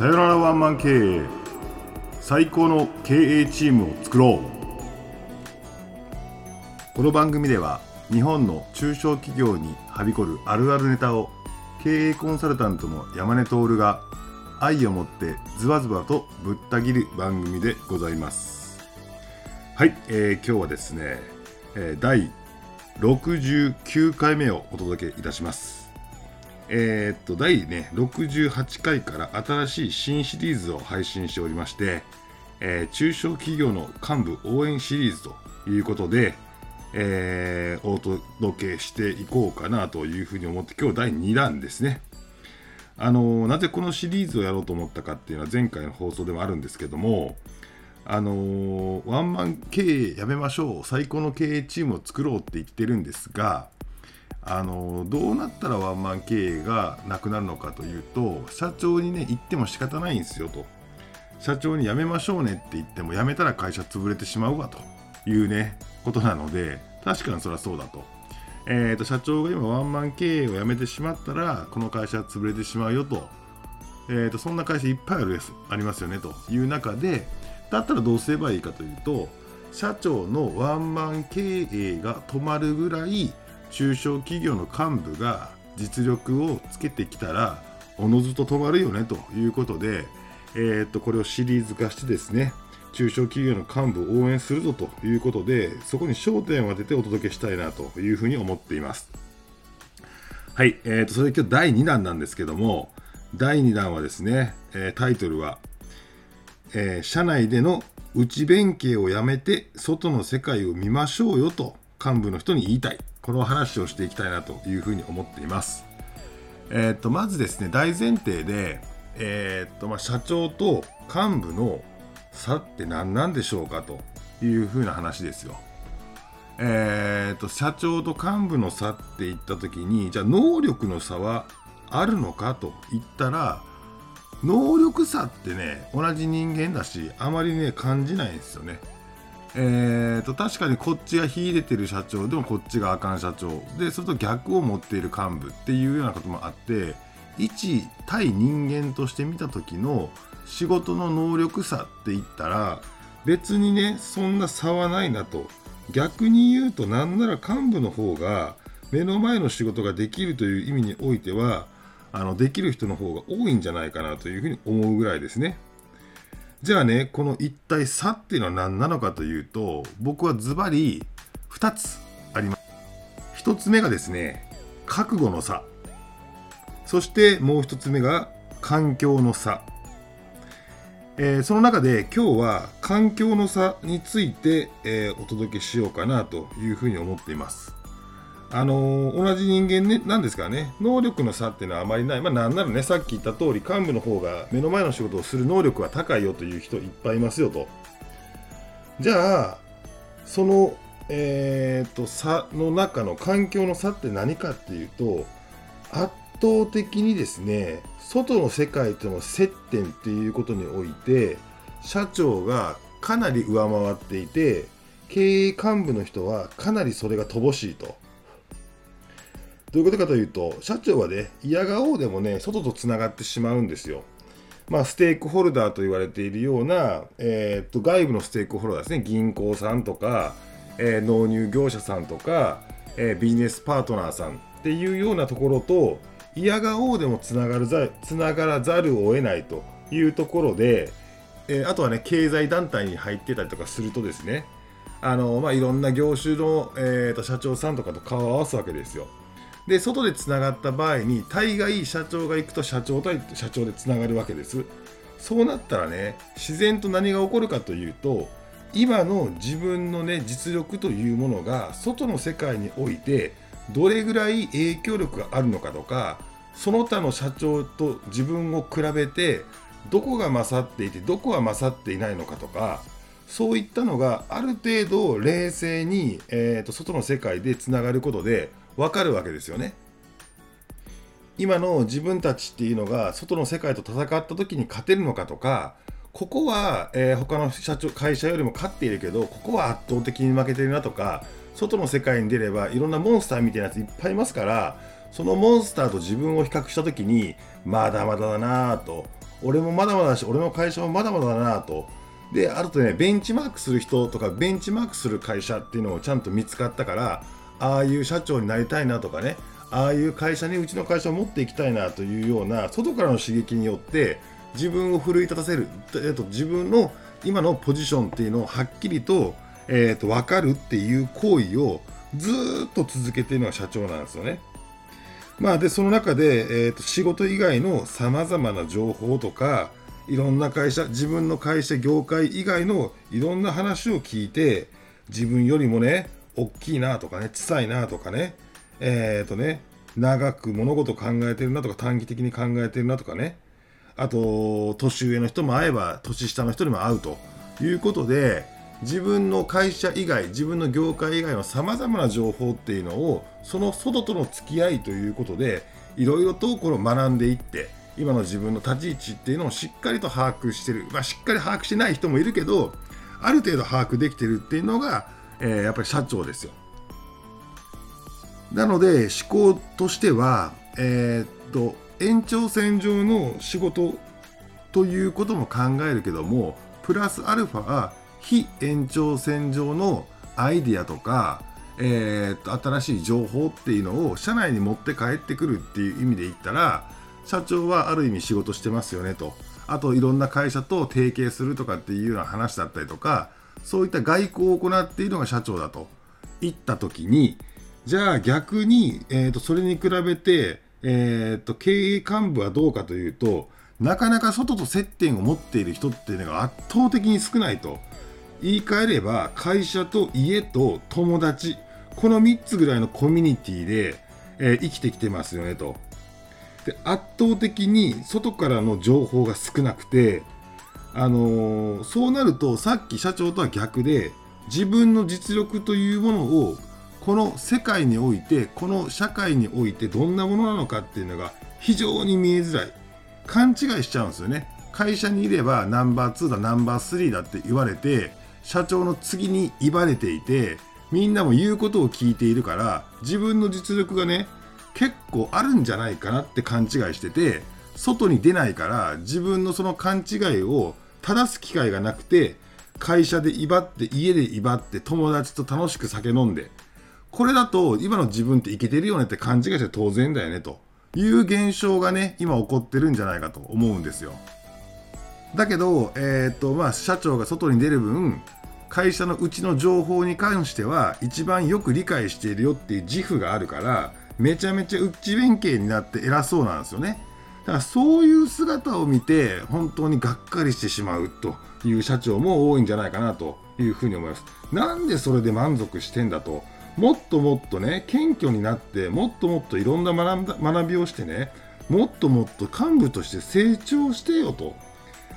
さよならワンマン経営。最高の経営チームを作ろう。この番組では日本の中小企業にはびこるあるあるネタを経営コンサルタントの山根徹が愛を持ってズバズバとぶった切る番組でございます。はい、えー、今日はですね、えー、第69回目をお届けいたします。えー、っと第ね68回から新しい新シリーズを配信しておりまして、えー、中小企業の幹部応援シリーズということで、えー、お届けしていこうかなというふうに思って今日第2弾ですね。あのなぜこのシリーズをやろうと思ったかっていうのは前回の放送でもあるんですけどもあのワンマン経営やめましょう最高の経営チームを作ろうって言ってるんですがあのどうなったらワンマン経営がなくなるのかというと社長にね言っても仕方ないんですよと。社長に辞めましょうねって言っても辞めたら会社潰れてしまうわというねことなので確かにそれはそうだと,、えーと、社長が今ワンマン経営を辞めてしまったらこの会社は潰れてしまうよと,、えーと、そんな会社いっぱいあるですありますよねという中でだったらどうすればいいかというと社長のワンマン経営が止まるぐらい中小企業の幹部が実力をつけてきたらおのずと止まるよねということで、えー、っとこれをシリーズ化してですね中小企業の幹部を応援するぞということでそこに焦点を当ててお届けしたいなというふうに思っています。はい、えー、とそれで今日第2弾なんですけども第2弾はですね、え、タイトルは、えー、社内での内弁慶をやめて外の世界を見ましょうよと幹部の人に言いたい。この話をしていきたいなというふうに思っています。えー、とまずですね大前提で、えーとまあ、社長と幹部の差って何なんでしょうかというふうな話ですよ。えーと、社長と幹部の差って言った時にじゃあ能力の差はあるのかと言ったら能力差ってね同じ人間だしあまりね感じないんですよね。えーと、確かにこっちが秀でてる社長でもこっちがあかん社長でそれと逆を持っている幹部っていうようなこともあって一対人間として見た時の仕事の能力差って言ったら別にねそんな差はないなと逆に言うとなんなら幹部の方が目の前の仕事ができるという意味においてはあのできる人の方が多いんじゃないかなというふうに思うぐらいですね。じゃあねこの一体差っていうのは何なのかというと僕はズバリ2つあります。1つ目がですね覚悟の差。そしてもう1つ目が環境の差、えー、その中で今日は環境の差について、えー、お届けしようかなというふうに思っています。あのー、同じ人間、ね、なんですからね、能力の差っていうのはあまりない、まあ、なんならね、さっき言った通り、幹部の方が目の前の仕事をする能力は高いよという人いっぱいいますよと。じゃあ、その、えーと、差の中の環境の差って何かっていうと、圧倒的にですね、外の世界との接点っていうことにおいて、社長がかなり上回っていて、経営幹部の人はかなりそれが乏しいと。どういうことかというと、社長はね、嫌がおうでもね、外とつながってしまうんですよ。まあ、ステークホルダーと言われているような、えー、っと外部のステークホルダーですね、銀行さんとか、えー、納入業者さんとか、えー、ビジネスパートナーさんっていうようなところと、嫌がおうでもつながるざつながらざるを得ないというところで、えあとはね、経済団体に入ってたりとかするとですね、あのまあ、いろんな業種の、えーと社長さんとかと顔を合わすわけですよ。で外でつながった場合に大概社長が行くと社長対社長でつながるわけです。そうなったらね自然と何が起こるかというと今の自分のね実力というものが外の世界においてどれぐらい影響力があるのかとかその他の社長と自分を比べてどこが勝っていてどこが勝っていないのかとかそういったのがある程度冷静に、えーと外の世界でつながることで分かるわけですよね。今の自分たちっていうのが外の世界と戦った時に勝てるのかとかここは、えー、他の社長会社よりも勝っているけどここは圧倒的に負けてるなとか外の世界に出ればいろんなモンスターみたいなやついっぱいいますからそのモンスターと自分を比較した時にまだまだだなぁと俺もまだまだだし俺の会社もまだまだだなとであるとねベンチマークする人とかベンチマークする会社っていうのをちゃんと見つかったからああいう社長になりたいなとかねああいう会社にうちの会社を持っていきたいなというような外からの刺激によって自分を奮い立たせる、えっと、自分の今のポジションっていうのをはっきりと,、えー、と分かるっていう行為をずっと続けているのが社長なんですよね。まあ、でその中で、えーと、仕事以外のさまざまな情報とかいろんな会社自分の会社業界以外のいろんな話を聞いて自分よりもね大きいなとかね小さいなとかねえっ、ー、とね長く物事考えてるなとか短期的に考えてるなとかねあと年上の人も会えば年下の人にも会うということで自分の会社以外自分の業界以外のさまざまな情報っていうのをその外との付き合いということでいろいろとこの学んでいって今の自分の立ち位置っていうのをしっかりと把握してる、まあ、しっかり把握してない人もいるけどある程度把握できてるっていうのが、えー、やっぱり社長ですよ。なので思考としては、えー、っと延長線上の仕事ということも考えるけどもプラスアルファ非延長線上のアイディアとか、えー、っと新しい情報っていうのを社内に持って帰ってくるっていう意味で言ったら社長はある意味仕事してますよねとあといろんな会社と提携するとかっていうような話だったりとかそういった外交を行っているのが社長だと。言った時にじゃあ逆に、えー、とそれに比べて、えー、と経営幹部はどうかというとなかなか外と接点を持っている人っていうのが圧倒的に少ないと。言い換えれば会社と家と友達。この3つぐらいのコミュニティで、えー、生きてきてますよねと。で圧倒的に外からの情報が少なくてあのー、そうなるとさっき社長とは逆で自分の実力というものをこの世界においてこの社会においてどんなものなのかっていうのが非常に見えづらい。勘違いしちゃうんですよね。会社にいればナンバー2だナンバー3だって言われて社長の次に威張れていてみんなも言うことを聞いているから自分の実力がね結構あるんじゃないかなって勘違いしてて外に出ないから自分のその勘違いを正す機会がなくて会社で威張って家で威張って友達と楽しく酒飲んでこれだと今の自分っていけてるよねって勘違いして当然だよねという現象がね今起こってるんじゃないかと思うんですよ。だけど、えー、っとまあ、社長が外に出る分会社のうちの情報に関しては一番よく理解しているよっていう自負があるからめちゃめちゃ内弁慶になって偉そうなんですよね。だからそういう姿を見て本当にがっかりしてしまうという社長も多いんじゃないかなというふうに思います。なんでそれで満足してんだと。もっともっとね謙虚になってもっともっといろんな学びをしてねもっともっと幹部として成長してよと。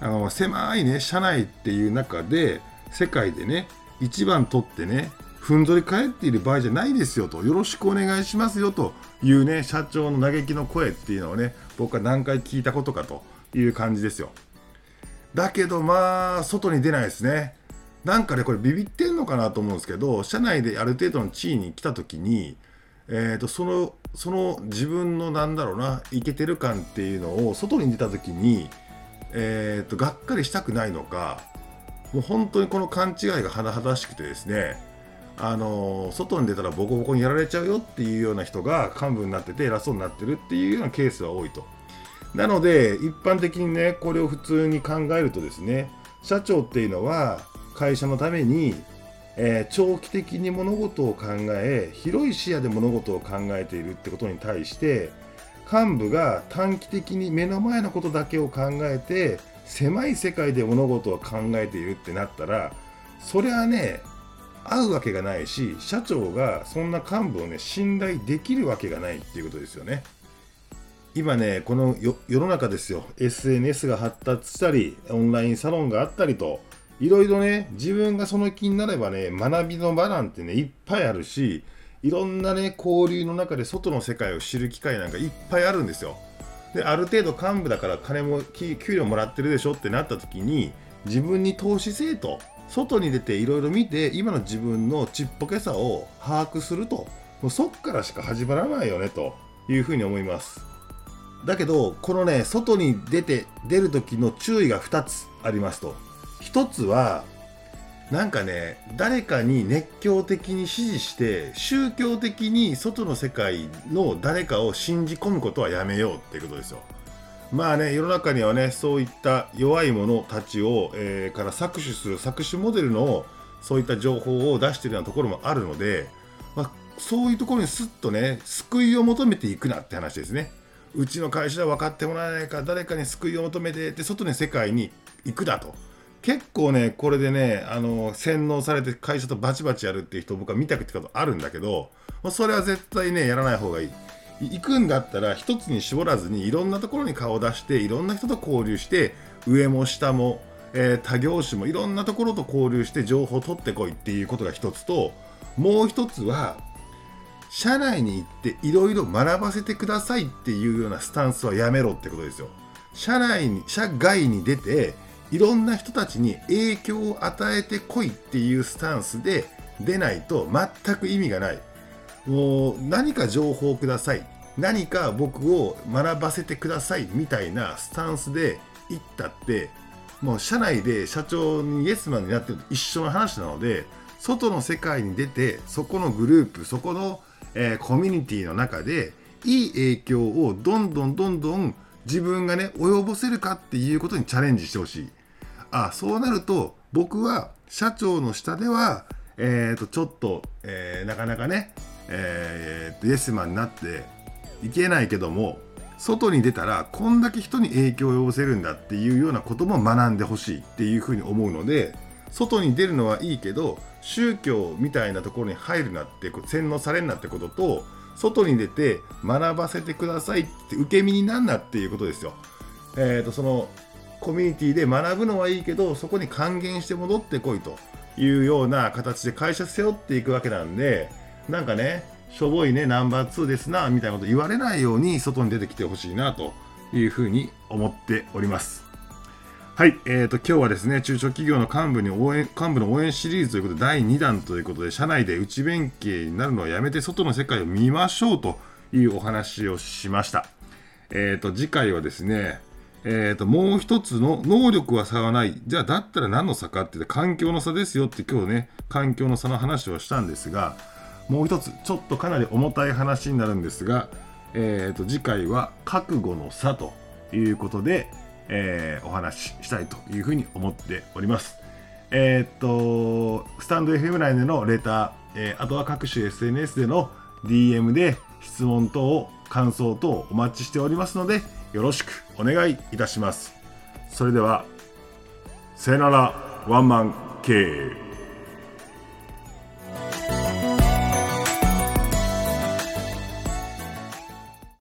あの狭いね社内っていう中で世界でね一番取ってねふんぞり返っている場合じゃないですよと。よろしくお願いしますよと。いうね社長の嘆きの声っていうのをね僕は何回聞いたことかという感じですよ。だけどまあ外に出ないですね。なんかねこれビビってんのかなと思うんですけど社内である程度の地位に来た時に、えーと、そのその自分のなんだろうないけてる感っていうのを外に出た時に、えーと、がっかりしたくないのかもう本当にこの勘違いが甚だしくてですねあの外に出たらボコボコにやられちゃうよっていうような人が幹部になってて偉そうになってるっていうようなケースは多いと。なので一般的にねこれを普通に考えるとですね社長っていうのは会社のために、えー、長期的に物事を考え広い視野で物事を考えているってことに対して幹部が短期的に目の前のことだけを考えて狭い世界で物事を考えているってなったらそれはね合うわけがないし社長がそんな幹部をね信頼できるわけがないっていうことですよね。今ねこの世の中ですよ SNS が発達したりオンラインサロンがあったりといろいろね、自分がその気になればね、学びの場なんてね、いっぱいあるし、いろんなね、交流の中で外の世界を知る機会なんかいっぱいあるんですよ。で、ある程度幹部だから金も、給料もらってるでしょってなった時に、自分に投資せえと、外に出ていろいろ見て、今の自分のちっぽけさを把握すると、もうそっからしか始まらないよねというふうに思います。だけどこのね外に出て出る時の注意が2つありますと1つはなんかね誰かに熱狂的に支持して宗教的に外の世界の誰かを信じ込むことはやめようっていうことですよ。まあね世の中にはねそういった弱い者たちを、えー、から搾取する搾取モデルのそういった情報を出しているようなところもあるので、まあ、そういうところにすっとね救いを求めていくなって話ですね。うちの会社で分かってもらえないから誰かに救いを求めてって外に世界に行くだと。結構ねこれでねあの洗脳されて会社とバチバチやるっていう人僕は見たことあるんだけど、まあ、それは絶対ねやらない方がいい行くんだったら一つに絞らずにいろんなところに顔を出していろんな人と交流して上も下も、えー、他業種もいろんなところと交流して情報を取ってこいっていうことが一つともう一つは社内に行っていろいろ学ばせてくださいっていうようなスタンスはやめろってことですよ。社内に社外に出ていろんな人たちに影響を与えてこいっていうスタンスで出ないと全く意味がない。もう何か情報をください。何か僕を学ばせてくださいみたいなスタンスで行ったって、もう社内で社長にイエスマンになってると一緒の話なので、外の世界に出て、そこのグループ、そこの、えー、コミュニティの中で、いい影響をどんどんどんどん自分がね、及ぼせるかっていうことにチャレンジしてほしい。あそうなると僕は社長の下では、えー、とちょっと、えー、なかなかね、えー、イエスマンになっていけないけども外に出たらこんだけ人に影響を及ぼせるんだっていうようなことも学んでほしいっていうふうに思うので外に出るのはいいけど宗教みたいなところに入るなって洗脳されるなってことと外に出て学ばせてくださいって受け身になんなっていうことですよ。えー、とそのコミュニティで学ぶのはいいけどそこに還元して戻ってこいというような形で会社背負っていくわけなんでなんかねしょぼいねナンバー2ですなみたいなこと言われないように外に出てきてほしいなというふうに思っております。はい、えーと、今日はですね、中小企業の幹部に応援幹部の応援シリーズということで、第2弾ということで、社内で内弁慶になるのはやめて、外の世界を見ましょうというお話をしました。えーと、次回はですね、えーと、もう一つの能力は差はない。じゃあ、だったら何の差かって言って環境の差ですよって今日ね、環境の差の話をしたんですが、もう一つ、ちょっとかなり重たい話になるんですが、えーと、次回は覚悟の差ということで、えー、お話ししたいというふうに思っております。えっ、と、スタンド FM 内でのレター、えー、あとは各種 SNS での DM で質問等、感想等お待ちしておりますので、よろしくお願いいたします。それでは、さよならワンマン経営。